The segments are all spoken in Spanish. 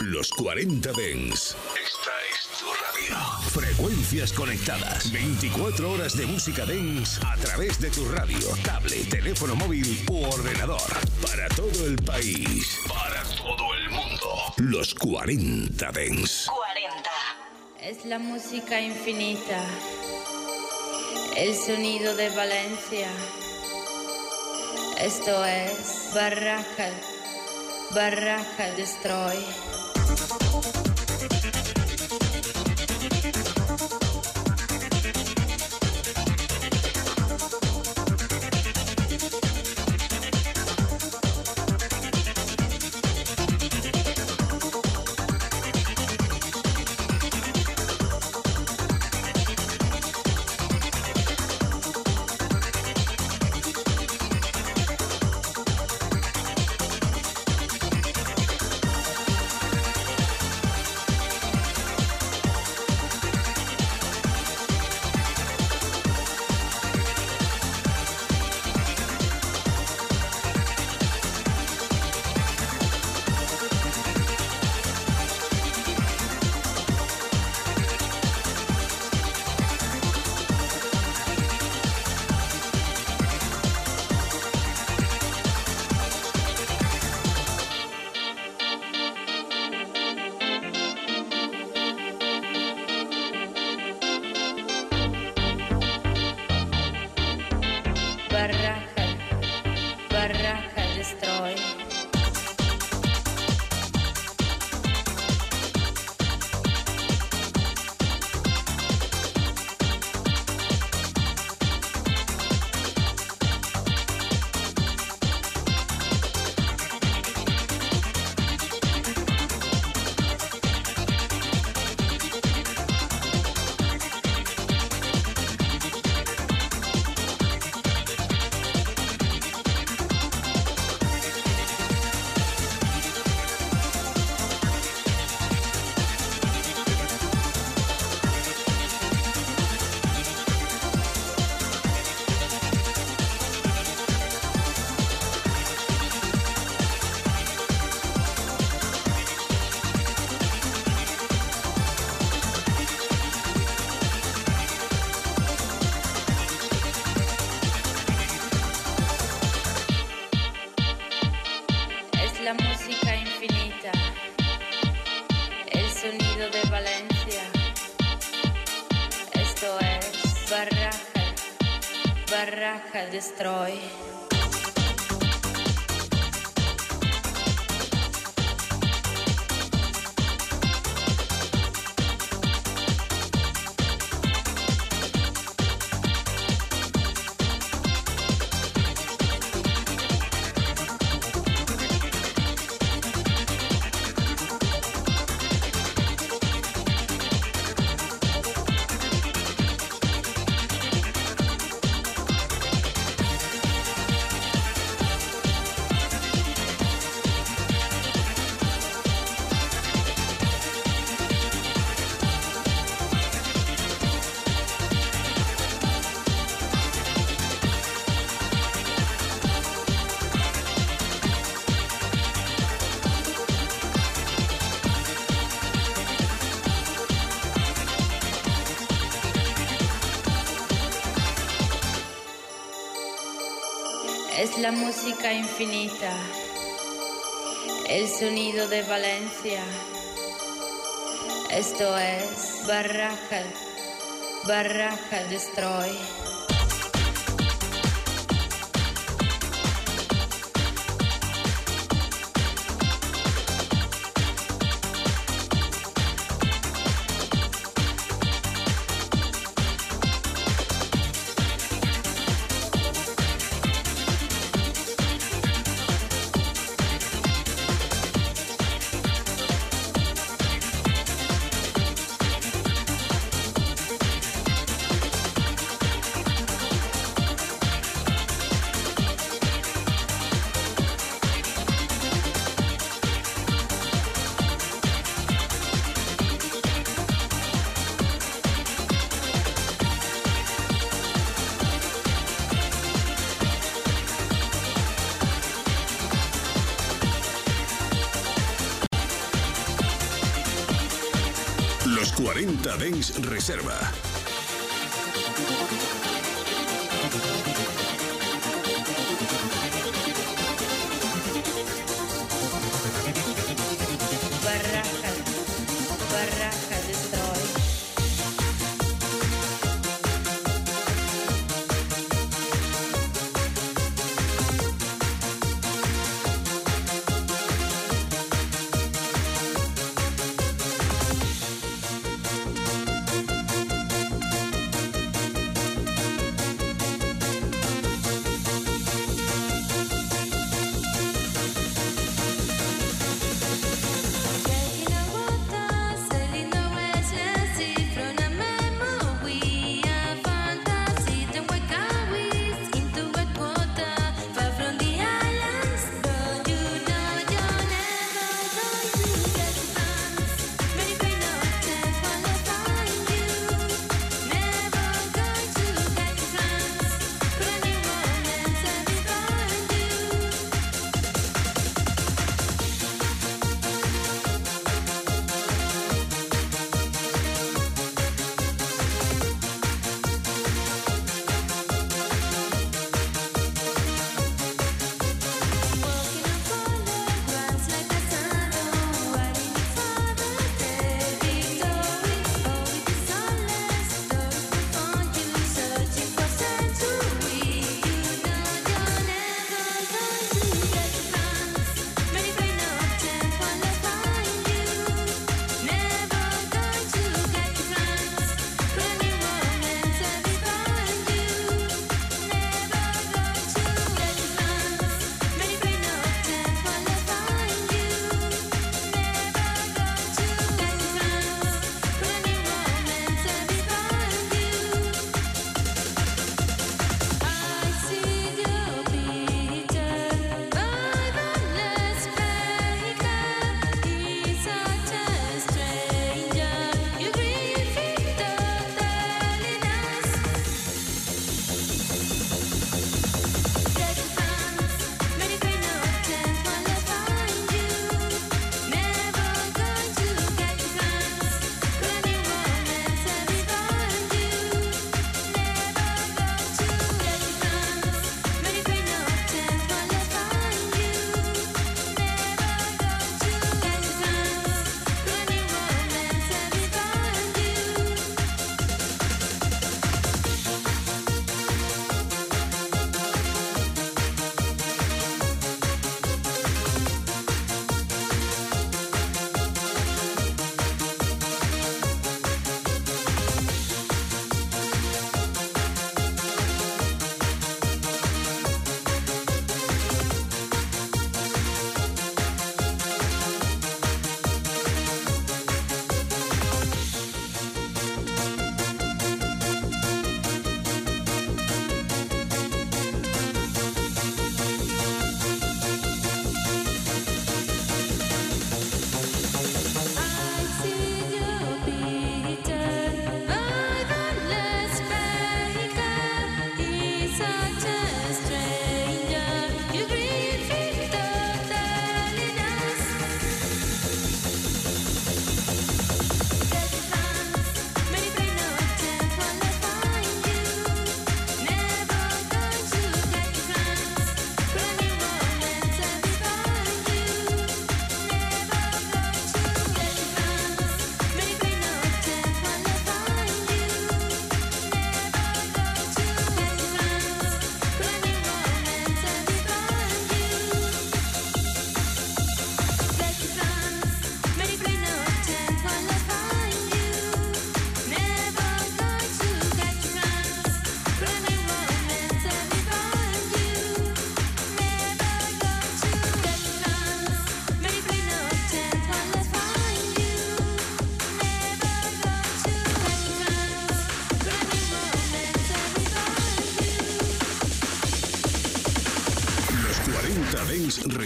Los 40 Dens. Esta es tu radio. Frecuencias conectadas. 24 horas de música Dens a través de tu radio, tablet, teléfono móvil u ordenador. Para todo el país. Para todo el mundo. Los 40 Dens. 40. Es la música infinita. El sonido de Valencia. Esto es Barraca. Barraca Destroy. thank you la música infinita, el sonido de Valencia. Esto es Barraca, Barraca Destroy. Reserva.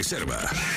Reserva.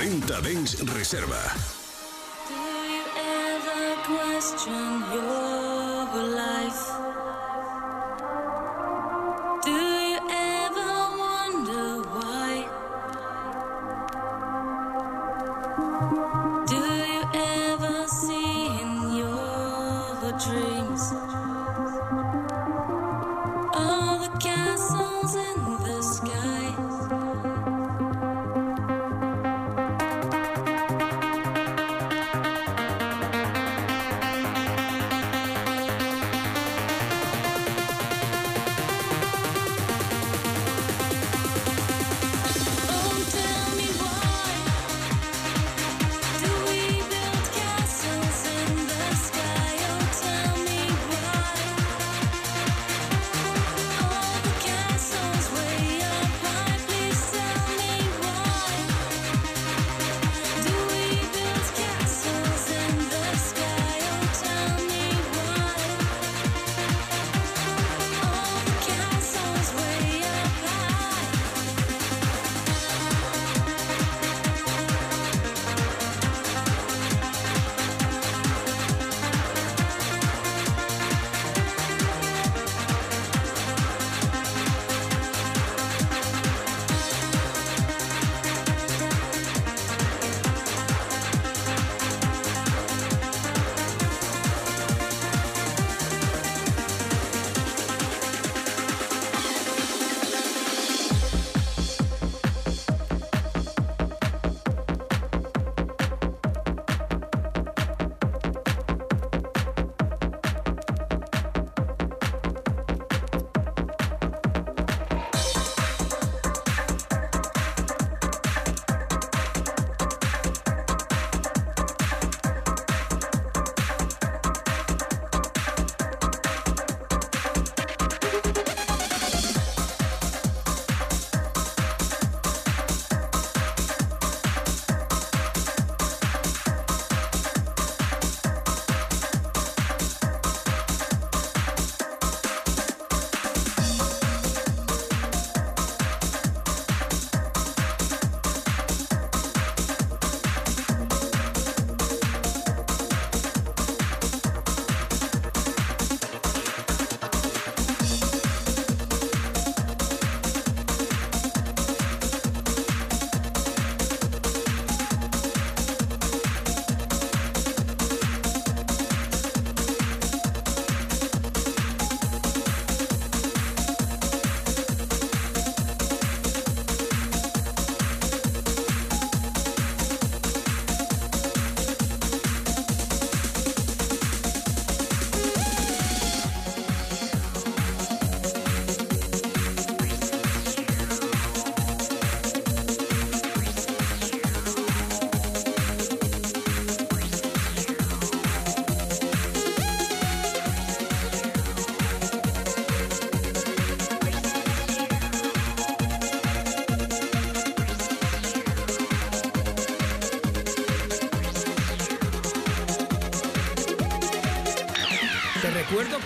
40 Dens Reserva. Do you ever question your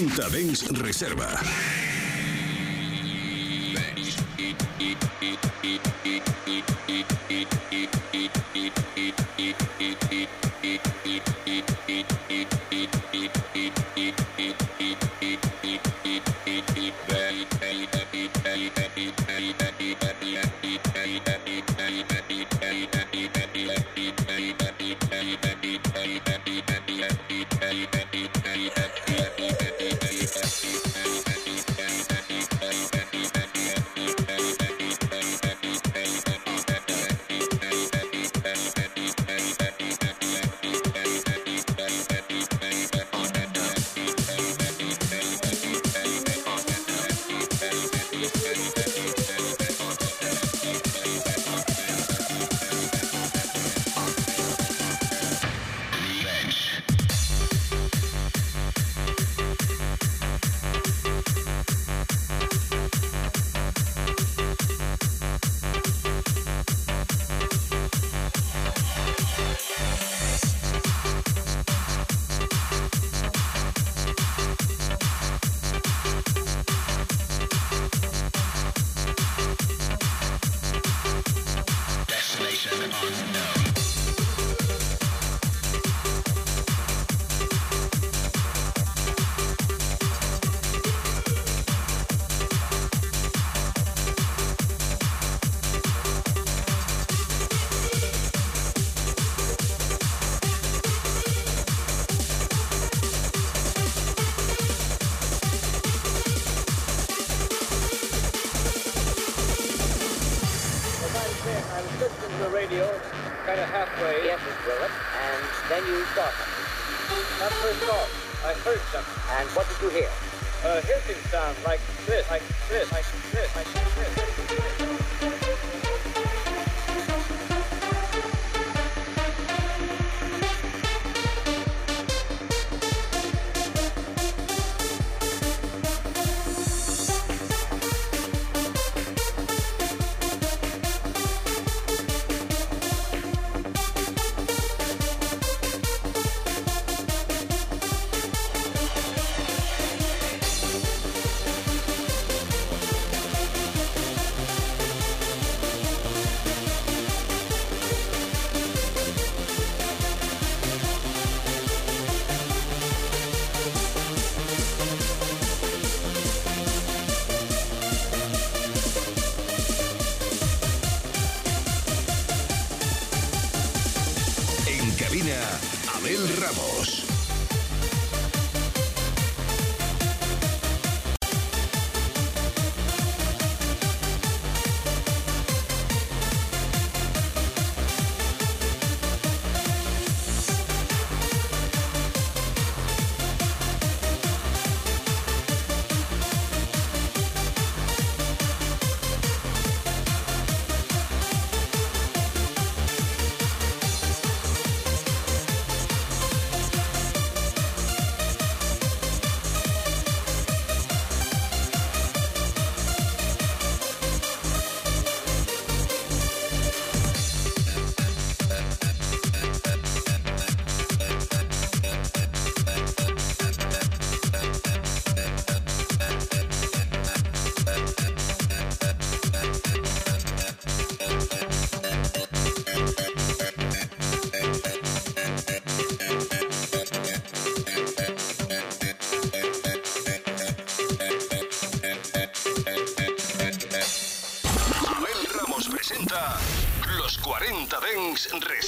Los 40 Dens Reserva.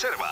Reserva.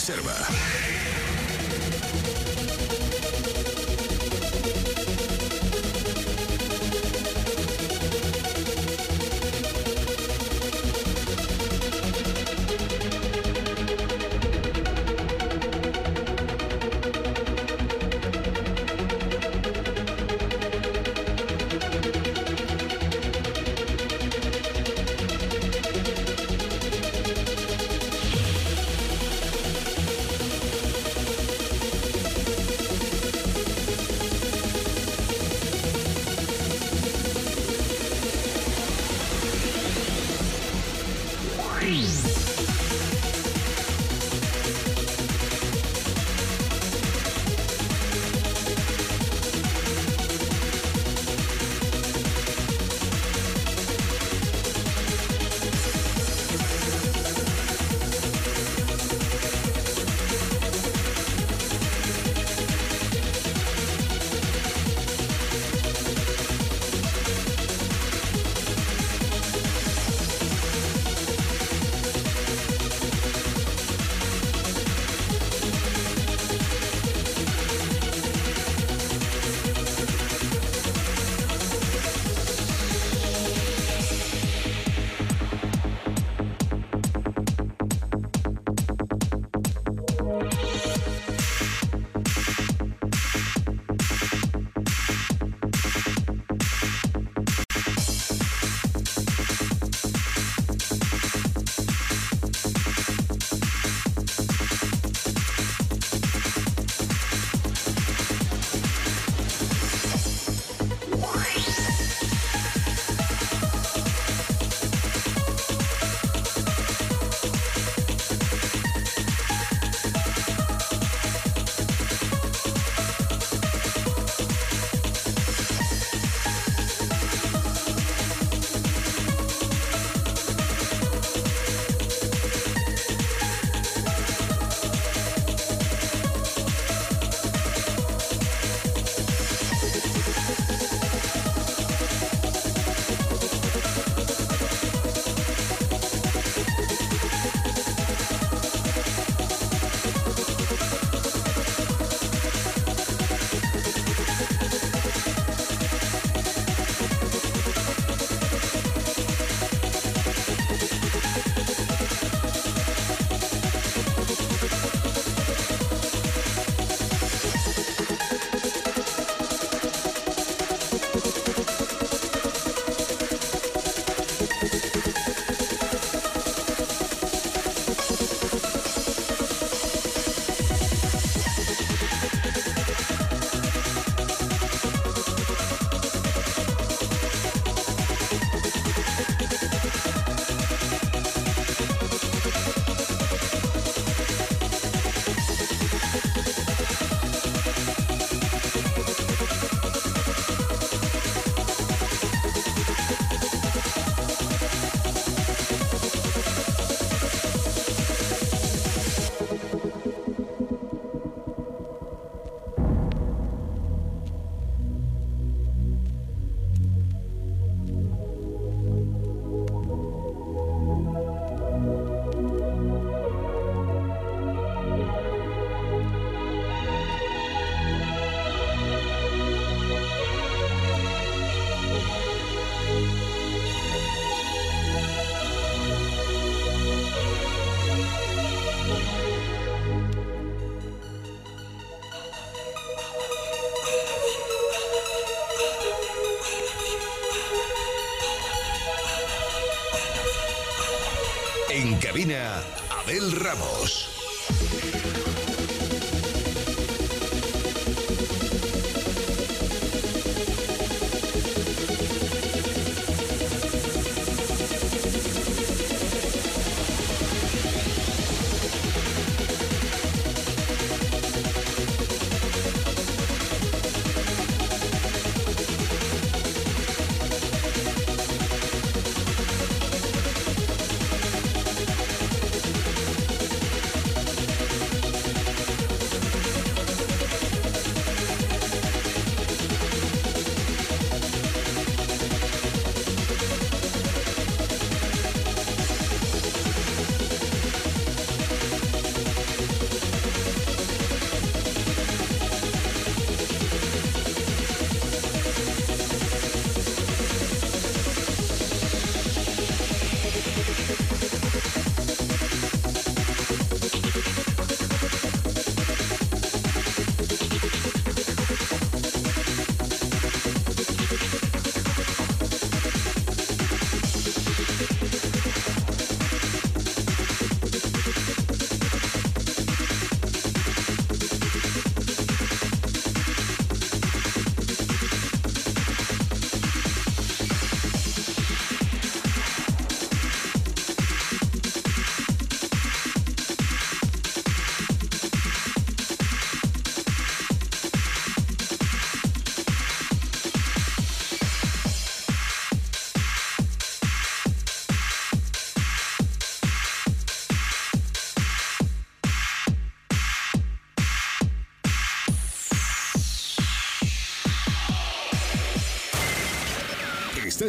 Reserva.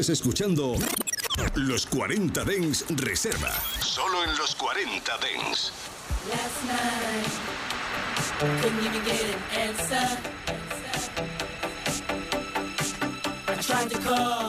Estás escuchando Los 40 Dens Reserva. Solo en los 40 Dens. Last night, couldn't even get an answer. I tried to call,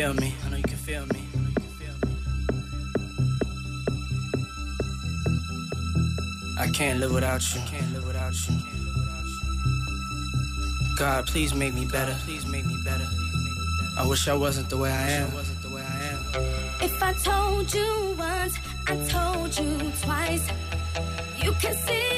feel me. I know you can feel me. I can't live without you. Can't live without you. God, please make me better. Please make me better. I wish I wasn't the way I am. If I told you once, I told you twice. You can see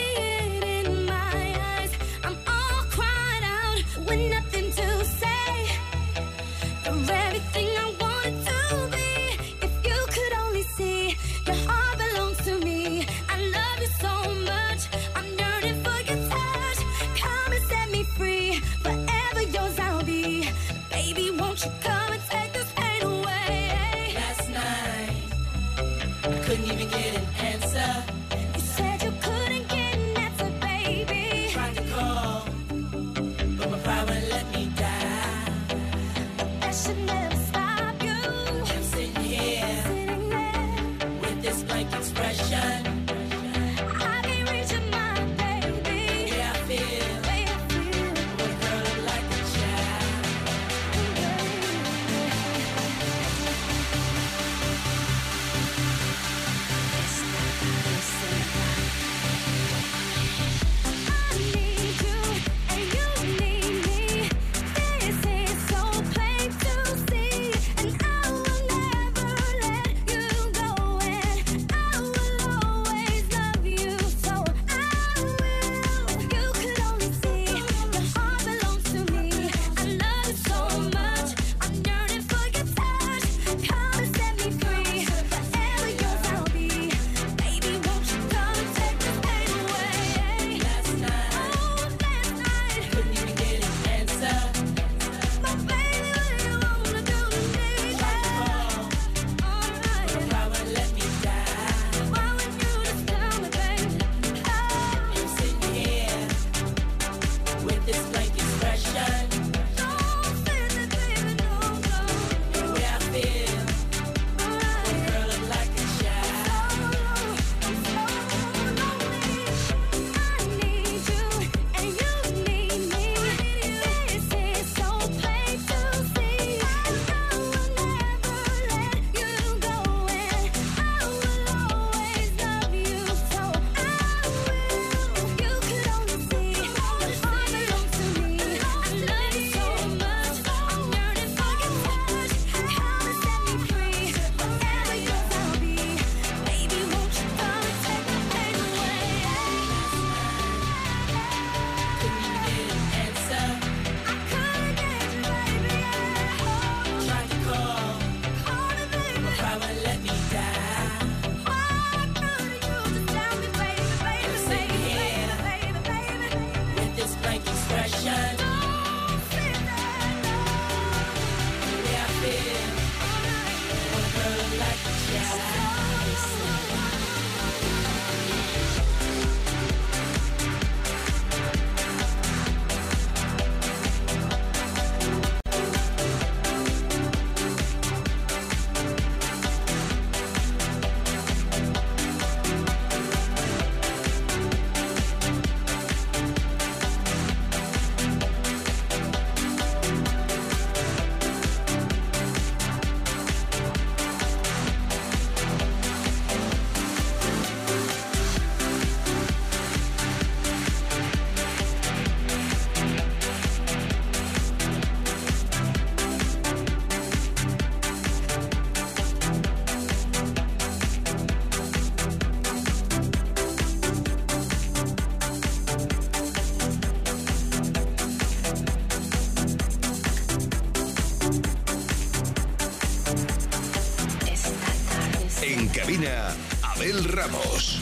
Abel Ramos.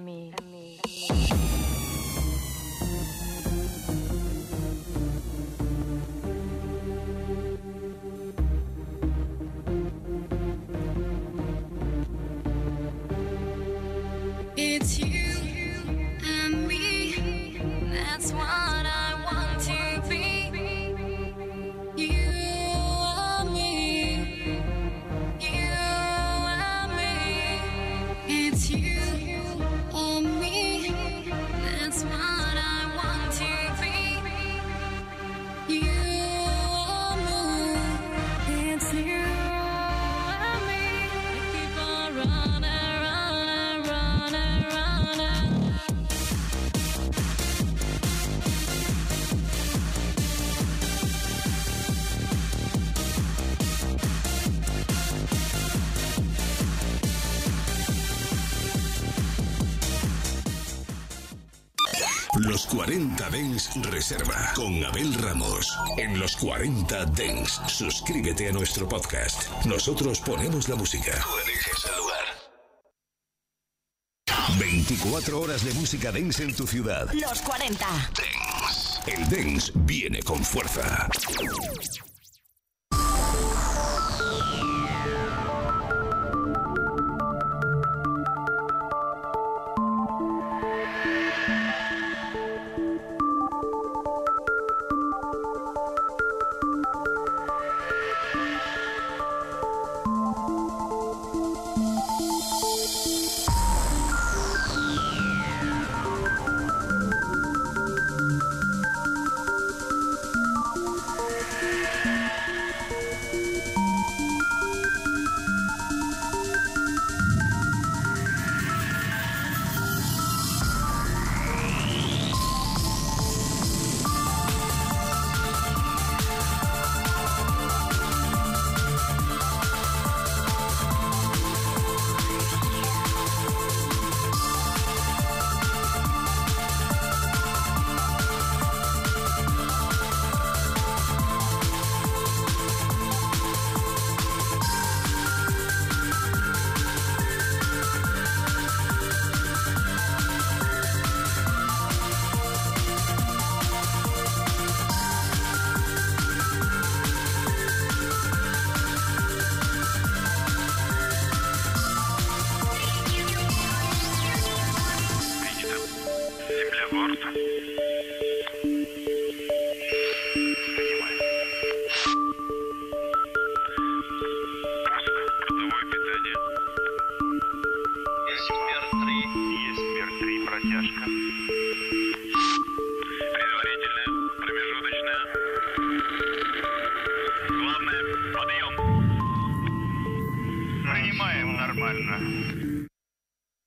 Reserva con Abel Ramos. En los 40 Dens, suscríbete a nuestro podcast. Nosotros ponemos la música. Tú eliges el lugar. 24 horas de música dance en tu ciudad. Los 40. El dance viene con fuerza.